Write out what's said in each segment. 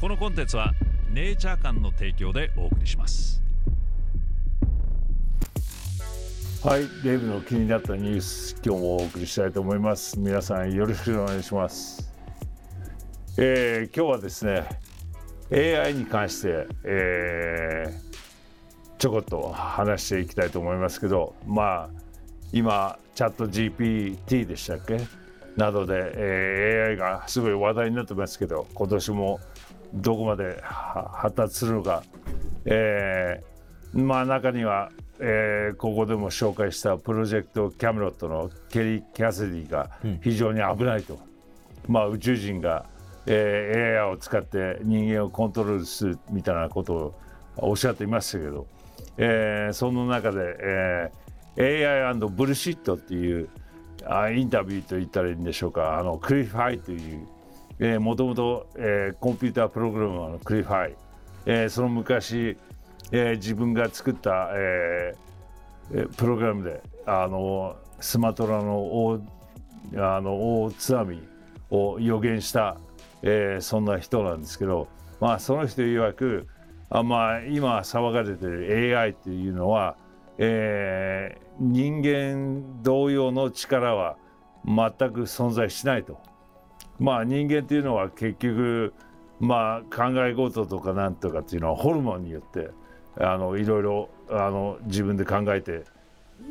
このコンテンツはネイチャー館の提供でお送りしますはい、デイブの気になったニュース、今日もお送りしたいと思います。皆さんよろしくお願いします。えー今日はですね、AI に関して、えーちょこっと話していきたいと思いますけど、まあ今チャット GPT でしたっけ？などで、えー AI がすごい話題になってますけど、今年もどこまでは発達するのか、えーまあ中には、えーここでも紹介したプロジェクトキャメロットのケリー・キャセディが非常に危ないと、まあ宇宙人が、えー AI を使って人間をコントロールするみたいなことをおっしゃっていましたけど、えーその中で、えー AI& ブルシットっていうあインタビューと言ったらいいんでしょうか。あのクリファイというえーもともと、えーコンピュータープログラマーのクリファイ、えーその昔、えー自分が作った、えープログラムであのスマトラの大あの大津波を予言した、えーそんな人なんですけど、まあ、その人曰くあ、まあ、今騒がれてる AI っていうのは、えー人間同様の力は全く存在しないと。まあ人間っていうのは結局まあ考え事とかなんとかっていうのはホルモンによってあのいろいろあの自分で考えて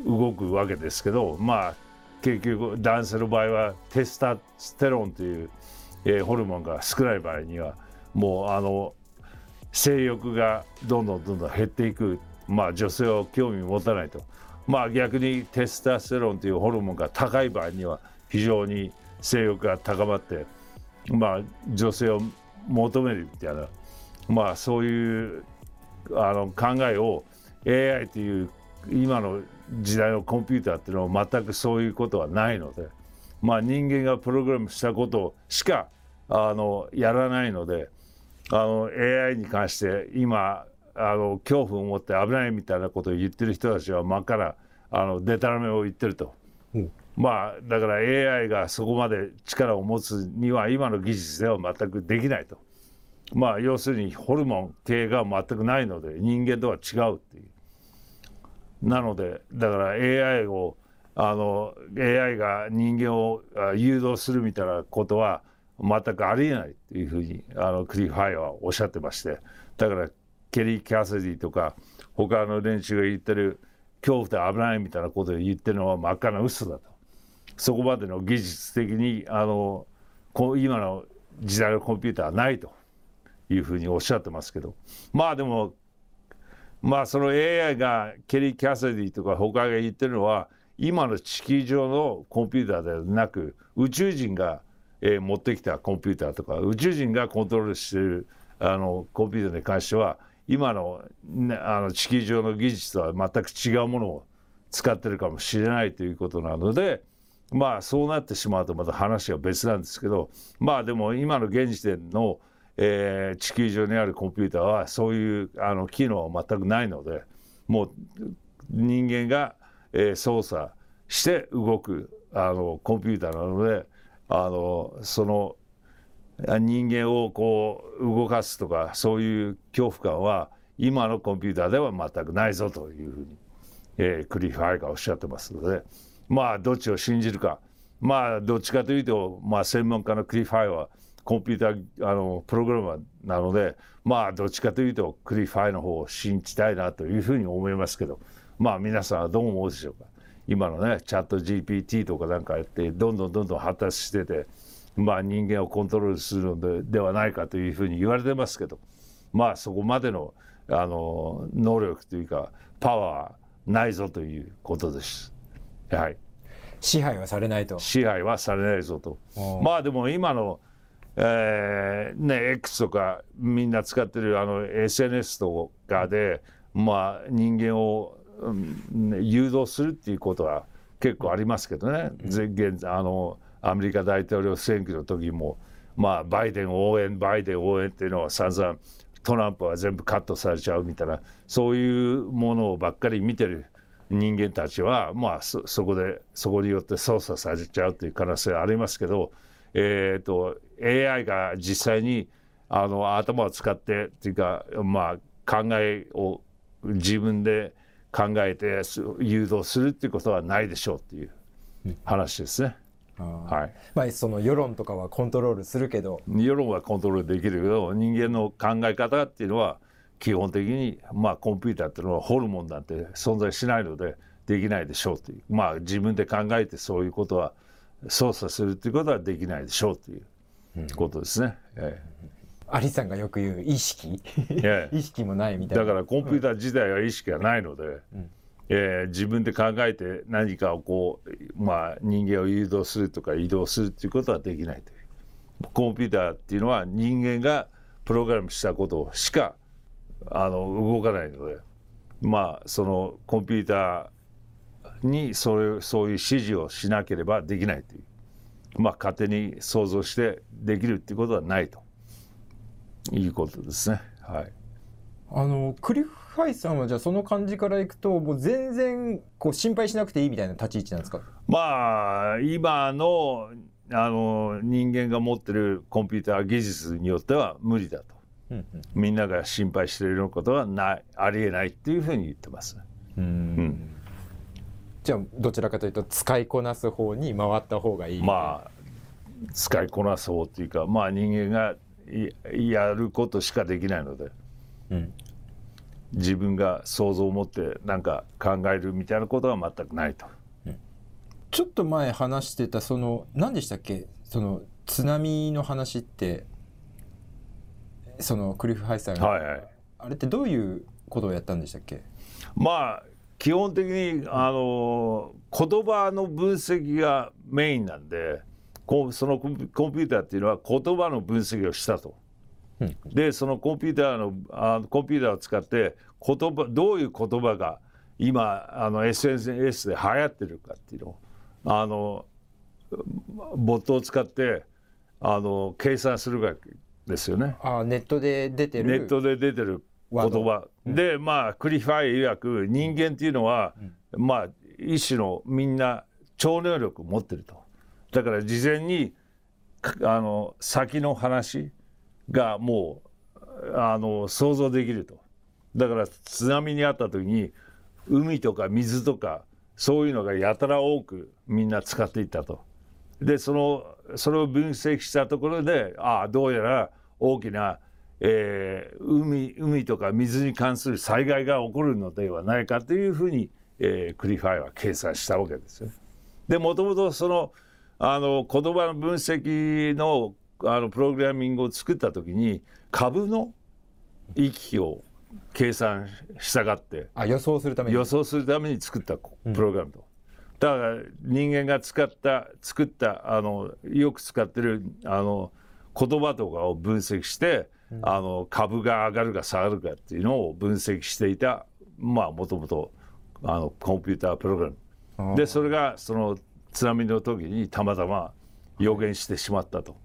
動くわけですけどまあ結局男性の場合はテスタステロンという、えーホルモンが少ない場合にはもうあの性欲がどんどんどんどん減っていく。まあ女性を興味持たないと。まあ逆にテスタステロンというホルモンが高い場合には非常に性欲が高まってまあ女性を求めるみたいなまあそういうあの考えを AI という今の時代のコンピューターっていうのは全くそういうことはないのでまあ人間がプログラムしたことしかあのやらないのであの AI に関して今あの恐怖を持って危ないみたいなことを言ってる人たちは真っ赤なあのデタラメを言ってると。まあだから AI がそこまで力を持つには今の技術では全くできないと。まあ要するにホルモン系が全くないので人間とは違うっていう。なのでだから AI をあの AI が人間を誘導するみたいなことは全くありえないっていうふうにあのクリファイはおっしゃってましてだからケリー・キャセディとか他の連中が言ってる恐怖で危ないみたいなことを言ってるのは真っ赤な嘘だと。そこまでの技術的にあの今の時代のコンピューターはないというふうにおっしゃってますけど。まあでもまあその AI がケリー・キャセディとか他が言ってるのは今の地球上のコンピューターではなく宇宙人が、えー持ってきたコンピューターとか宇宙人がコントロールしてるあのコンピューターに関しては今の,、ね、あの地球上の技術とは全く違うものを使ってるかもしれないということなのでまあそうなってしまうとまた話は別なんですけどまあでも今の現時点の、えー地球上にあるコンピューターはそういうあの機能は全くないのでもう人間が、えー操作して動くあのコンピューターなのであのその人間をこう動かすとかそういう恐怖感は今のコンピューターでは全くないぞというふうに、えークリファイがおっしゃってますのでまあどっちを信じるか。まあどっちかというと、まあ、専門家のクリファイはコンピューターあのプログラマーなのでまあどっちかというとクリファイの方を信じたいなというふうに思いますけどまあ皆さんはどう思うでしょうか。今のねチャット GPT とかなんかやってどんどんどんどん発達しててまあ人間をコントロールするのでではないかというふうに言われてますけどまあそこまでのあの能力というかパワーはないぞということです。はい、支配はされないと。支配はされないぞと。まあでも今の、えーね X とかみんな使ってるあの SNS とかでまあ人間を、うんね誘導するっていうことは結構ありますけどね、ぜ現あのアメリカ大統領選挙の時もまあバイデン応援バイデン応援っていうのは散々トランプは全部カットされちゃうみたいなそういうものばっかり見てる人間たちはまあそこでそこによって操作されちゃうという可能性ありますけど、えー、と AI が実際にあの頭を使ってっていうかまあ考えを自分で考えて誘導するっていうことはないでしょうっていう話ですね。はい、まあその世論とかはコントロールするけど。世論はコントロールできるけど人間の考え方っていうのは基本的にまあコンピューターっていうのはホルモンなんて存在しないのでできないでしょうという。まあ自分で考えてそういうことは操作するっていうことはできないでしょうということですね。えアリさんがよく言う意識。ええ。え 意識もないみたいな。だからコンピューター自体は意識がないので、えー自分で考えて何かをこう、まあ、人間を誘導するとか移動するっていうことはできないという。コンピューターっていうのは人間がプログラムしたことしかあの動かないので。まあそのコンピューターにそれそういう指示をしなければできないという。まあ勝手に想像してできるっていうことはないということですね。はい。あのクリフハイさんはじゃあその感じからいくともう全然こう心配しなくていいみたいな立ち位置なんですか？まあ今のあの人間が持ってるコンピューター技術によっては無理だと。うんみんなが心配していることはないありえないっていうふうに言ってます。うん。うん。じゃあどちらかというと使いこなす方に回った方がいいまあ使いこなそうっていうかまあ人間がいやることしかできないのでうん。自分が想像を持ってなんか考えるみたいなことは全くないと。ちょっと前話してたその何でしたっけ？その津波の話ってそのクリフハイさんが、はいはい。あれってどういうことをやったんでしたっけ？まあ基本的にあの言葉の分析がメインなんでこうそのコンピコンピューターっていうのは言葉の分析をしたと。うん。でそのコンピューターのあコンピューターを使って言葉どういう言葉が今あの SNS で流行ってるかっていうのをあのボットを使ってあの計算するわけですよね。あネットで出てるネットで出てる言ワード。葉、でまあクリファイ曰く人間っていうのは、まあ一種のみんな超能力を持ってると。だから事前にかあの先の話がもうあの想像できるとだから津波にあった時に海とか水とかそういうのがやたら多くみんな使っていったと。でそのそれを分析したところでああどうやら大きな、えー海海とか水に関する災害が起こるのではないかというふうに、えークリファイは計算したわけですよ。でもともとそのあの言葉の分析のあのプログラミングを作った時に株の行き来を計算したがってあ予想するために。予想するために作ったプログラムと。だから人間が使った作ったあのよく使ってるあの言葉とかを分析して、あの株が上がるか下がるかっていうのを分析していたまあもともとあのコンピュータープログラム。でそれがその津波の時にたまたま予言してしまったと。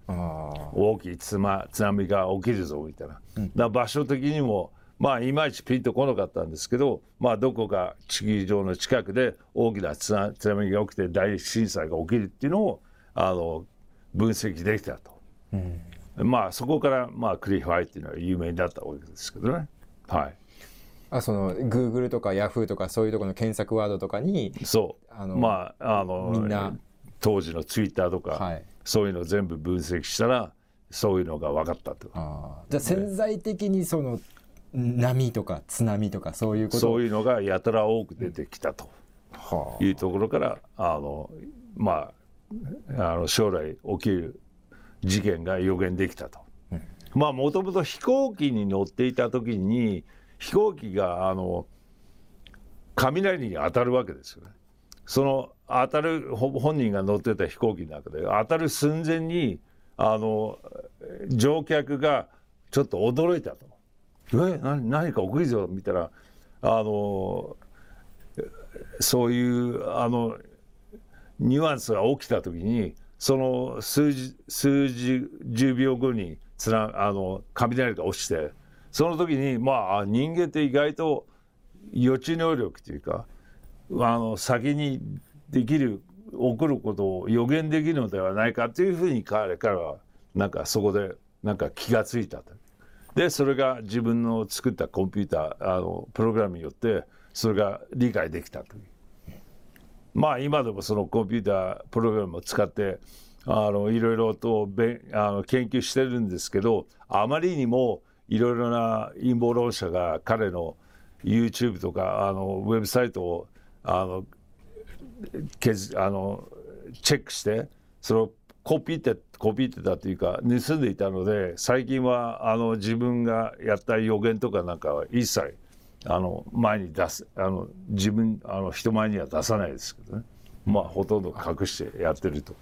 大きい津波津波が起きるぞみたいな、だから場所的にもまあいまいちピンとこなかったんですけどまあどこか地球上の近くで大きな津波津波が起きて大震災が起きるっていうのをあの分析できたと、まあそこからまあクリファイっていうのは有名になったわけですけどね。はい。あその Google とか Yahoo とかそういうところの検索ワードとかにそう。あのまああのみんな当時のツイッターとか、はい。そういうのを全部分析したらそういうのが分かったと。あー。じゃあ潜在的にその波とか津波とかそういうこと？そういうのがやたら多く出てきたと。はいうところからあのまああの将来起きる事件が予言できたと。まあもともと飛行機に乗っていた時に飛行機があの雷に当たるわけですよね。その当たる本人が乗ってた飛行機の中で当たる寸前にあの乗客がちょっと驚いたと。え何何か起きるぞみたいなあのそういうあのニュアンスが起きた時にその数字数字10秒後につなあの雷が落ちてその時にまあ人間って意外と予知能力というかあの先にできる起こることを予言できるのではないかというふうに彼彼はなんかそこでなんか気がついたと。でそれが自分の作ったコンピューターあのプログラムによってそれが理解できたという。まあ今でもそのコンピュータープログラムを使ってあのいろいろとべあの研究してるんですけどあまりにもいろいろな陰謀論者が彼の YouTube とかあのウェブサイトをあのけずあのチェックしてそれをコピーってコピーってたというか盗んでいたので最近はあの自分がやった予言とかなんかは一切あの前に出すあの自分あの人前には出さないですけどね。まあほとんど隠してやってると。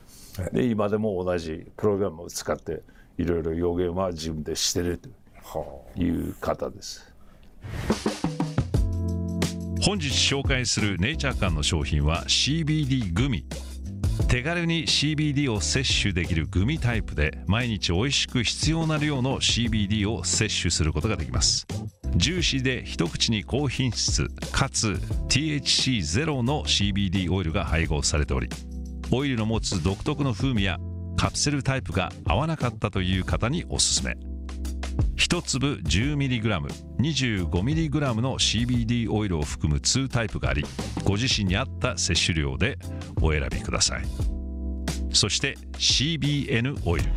で今でも同じプログラムを使っていろいろ予言は自分でしてるという方です。本日紹介するネイチャー館の商品は CBD グミ。手軽に CBD を摂取できるグミタイプで毎日美味しく必要な量の CBD を摂取することができます。ジューシーで一口に高品質かつ THC ゼロの CBD オイルが配合されておりオイルの持つ独特の風味やカプセルタイプが合わなかったという方におすすめ。1粒 10mg、25mg の CBD オイルを含む2タイプがあり、ご自身に合った摂取量でお選びください。そして CBN オイル。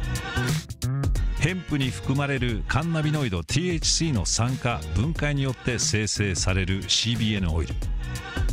ヘンプに含まれるカンナビノイド THC の酸化分解によって生成される CBN オイル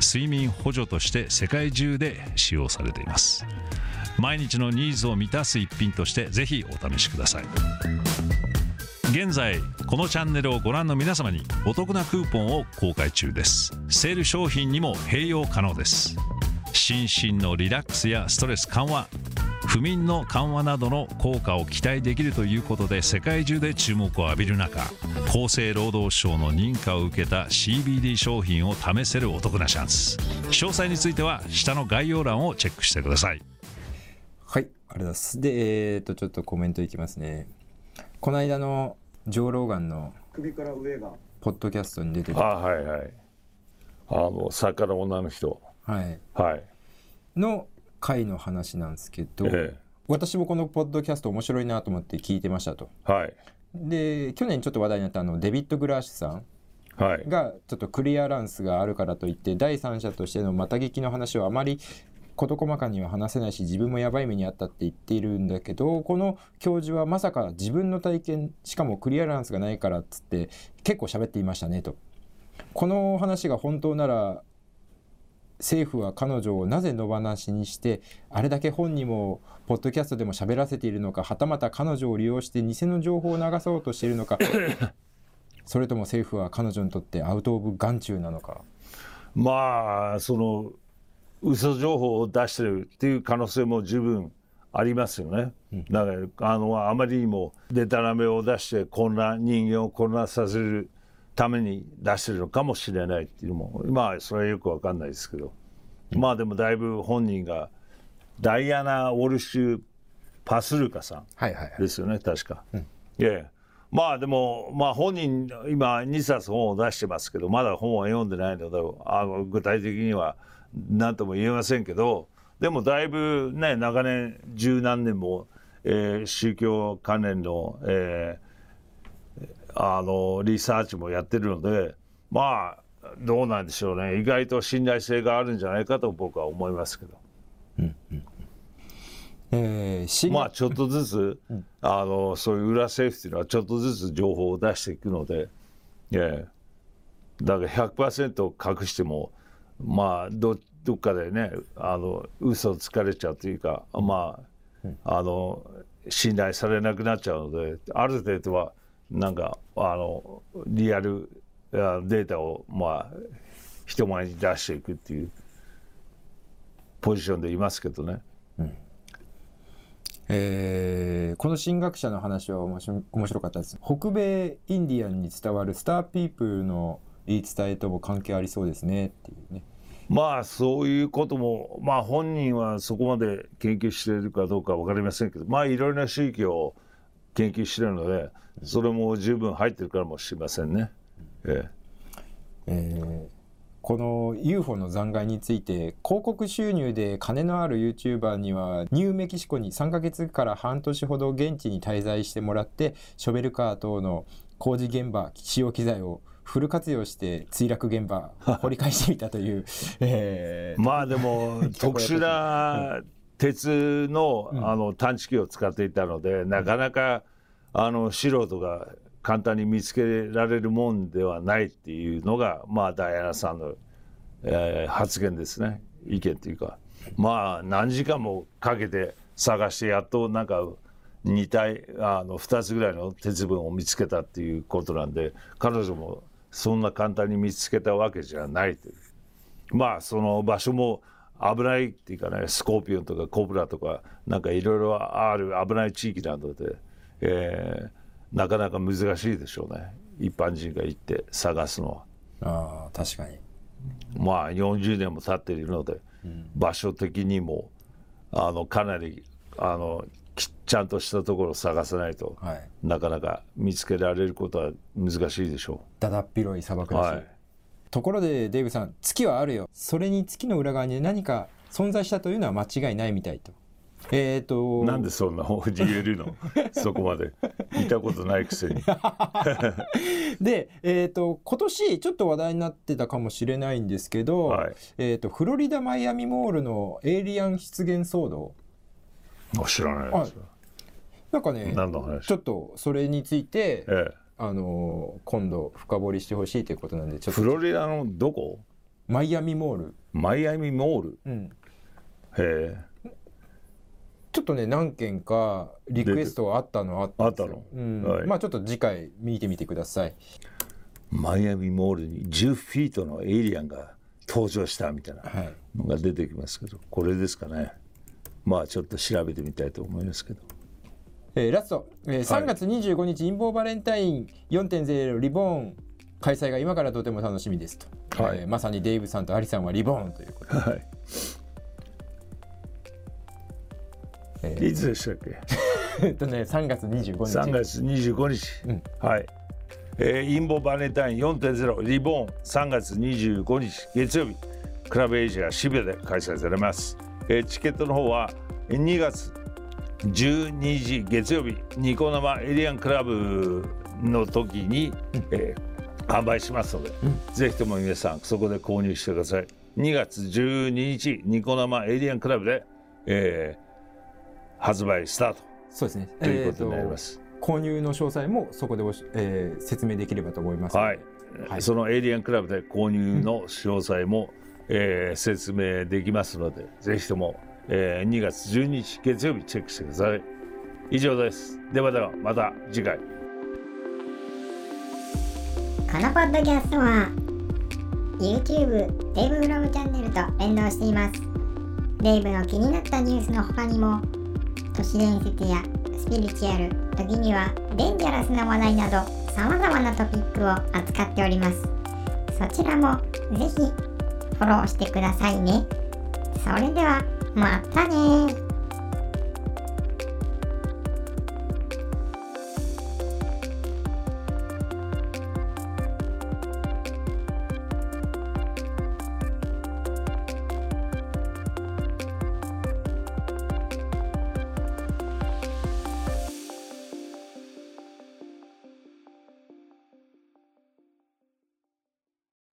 睡眠補助として世界中で使用されています。毎日のニーズを満たす一品としてぜひお試しください。現在このチャンネルをご覧の皆様にお得なクーポンを公開中です。セール商品にも併用可能です。心身のリラックスやストレス緩和不眠の緩和などの効果を期待できるということで世界中で注目を浴びる中厚生労働省の認可を受けた CBD 商品を試せるお得なチャンス。詳細については下の概要欄をチェックしてください。はい、ありがとうございます。で、えっ、と、ちょっとコメントいきますね。この間のジョー・ローガンの首から上が。ポッドキャストに出てあた、はいはい。あの作家の女の人。はい、はい。の回の話なんですけど、え私もこのポッドキャスト面白いなと思って聞いてましたと。えはいで、去年ちょっと話題になったあのデビッド・グラーシュさんはいがちょっとクリアランスがあるからといって第三者としてのまた聞きの話をあまり事細かには話せないし自分もやばい目にあったって言っているんだけどこの教授はまさか自分の体験しかもクリアランスがないからっつって結構喋っていましたねと。この話が本当なら政府は彼女をなぜ野放しにしてあれだけ本にもポッドキャストでも喋らせているのかはたまた彼女を利用して偽の情報を流そうとしているのか それとも政府は彼女にとってアウト・オブ・眼中なのかまあその嘘情報を出してるっていう可能性も十分ありますよね。だからあのあまりにもデタラメを出して混乱人間を混乱させるために出してるのかもしれないっていうのもまあそれはよくわかんないですけど、まあでもだいぶ本人がダイアナ・ウォルシュ・パスルカさんはいはいですよね確か。いやいやまあでもまあ本人今2冊本を出してますけどまだ本は読んでないのであの具体的には何とも言えませんけどでもだいぶね長年十何年も、えー宗教関連の、えーあのリサーチもやってるのでまあどうなんでしょうね。意外と信頼性があるんじゃないかと僕は思いますけど。えー、新まあちょっとずつ、あのそういう裏政府っていうのはちょっとずつ情報を出していくので、ええ。だから100%隠してもまあどどっかでねあの嘘をつかれちゃうというかまああの信頼されなくなっちゃうのである程度はなんかあのリアルあデータをまあ人前に出していくっていうポジションでいますけどね。えーこの神学者の話は面白面白かったです。北米インディアンに伝わるスターピープルの言い伝えとも関係ありそうですねっていうね。まあそういうこともまあ本人はそこまで研究しているかどうか分かりませんけどまあいろいろな宗教を研究しているのでそれも十分入ってるからもしれませんね。ええ。ーこの UFO の残骸について広告収入で金のある YouTuber にはニューメキシコに3ヶ月から半年ほど現地に滞在してもらってショベルカー等の工事現場使用機材をフル活用して墜落現場 掘り返してみたという、ええ まあでも特殊な鉄のうん。あの探知機を使っていたのでなかなかあの素人が簡単に見つけられるもんではないっていうのがまあダイアナさんの、えー発言ですね意見っていうかまあ何時間もかけて探してやっとなんか2体あの2つぐらいの鉄分を見つけたっていうことなんで彼女もそんな簡単に見つけたわけじゃないという。まあその場所も危ないっていうかねスコーピオンとかコブラとかなんかいろいろある危ない地域なので、えーなかなか難しいでしょうね。一般人が行って探すのは。ー、あー確かに。まあ40年も経っているので、場所的にもあのかなりあのきちゃんとしたところを探さないと、はい。なかなか見つけられることは難しいでしょだだっ広い砂漠う。だし、はい。ところでデイブさん月はあるよ。それに月の裏側に何か存在したというのは間違いないみたいとえっ、となんでそんな方に言えるの？そこまで。見たことないくせに。で、えー、と今年ちょっと話題になってたかもしれないんですけど、はい。えー、とフロリダ・マイアミモールのエイリアン出現騒動。あ知らないです。よ。なんかねちょっとそれについて、えあのー今度深掘りしてほしいということなんでちえ、ょっと。フロリダのどこ？マイアミモール、マイアミモール？うん、へえちょっとね何件かリクエストがあったのはあったんですよ。あったうん。はい。まあちょっと次回見てみてください。マイアミモールに10フィートのエイリアンが登場したみたいなはい。のが出てきますけどこれですかね。まあちょっと調べてみたいと思いますけど。えーラスト、えー3月25日、陰謀バレンタイン4.0リボーン。開催が今からとても楽しみですと、はい。えーまさにデイブさんとアリさんはリボーンということで、はいえー。いつでしたっけ？えっとね3月25日。3月25日、うん。はい、えー、インボバレンタイン4.0リボーン。3月25日月曜日。クラブエイジア渋谷で開催されます、えーチケットの方は2月12時月曜日。ニコ生エリアンクラブの時に、えー販売しますので、ぜひとも皆さんそこで購入してください。2月12日ニコ生エリアンクラブで、えー発売スタート。そうですね。ということになります、えーと購入の詳細もそこでおし、えー説明できればと思いますはい、はい。そのエイリアンクラブで購入の詳細も、えー説明できますのでぜひとも、えー2月12日月曜日チェックしてください。以上です。ではではまた次回。このポッドキャストは YouTube デイブフロムチャンネルと連動しています。デイブの気になったニュースの他にも都市伝説やスピリチュアル時にはデンジャラスな話題などさまざまなトピックを扱っております。そちらも是非フォローしてくださいね。それではまたね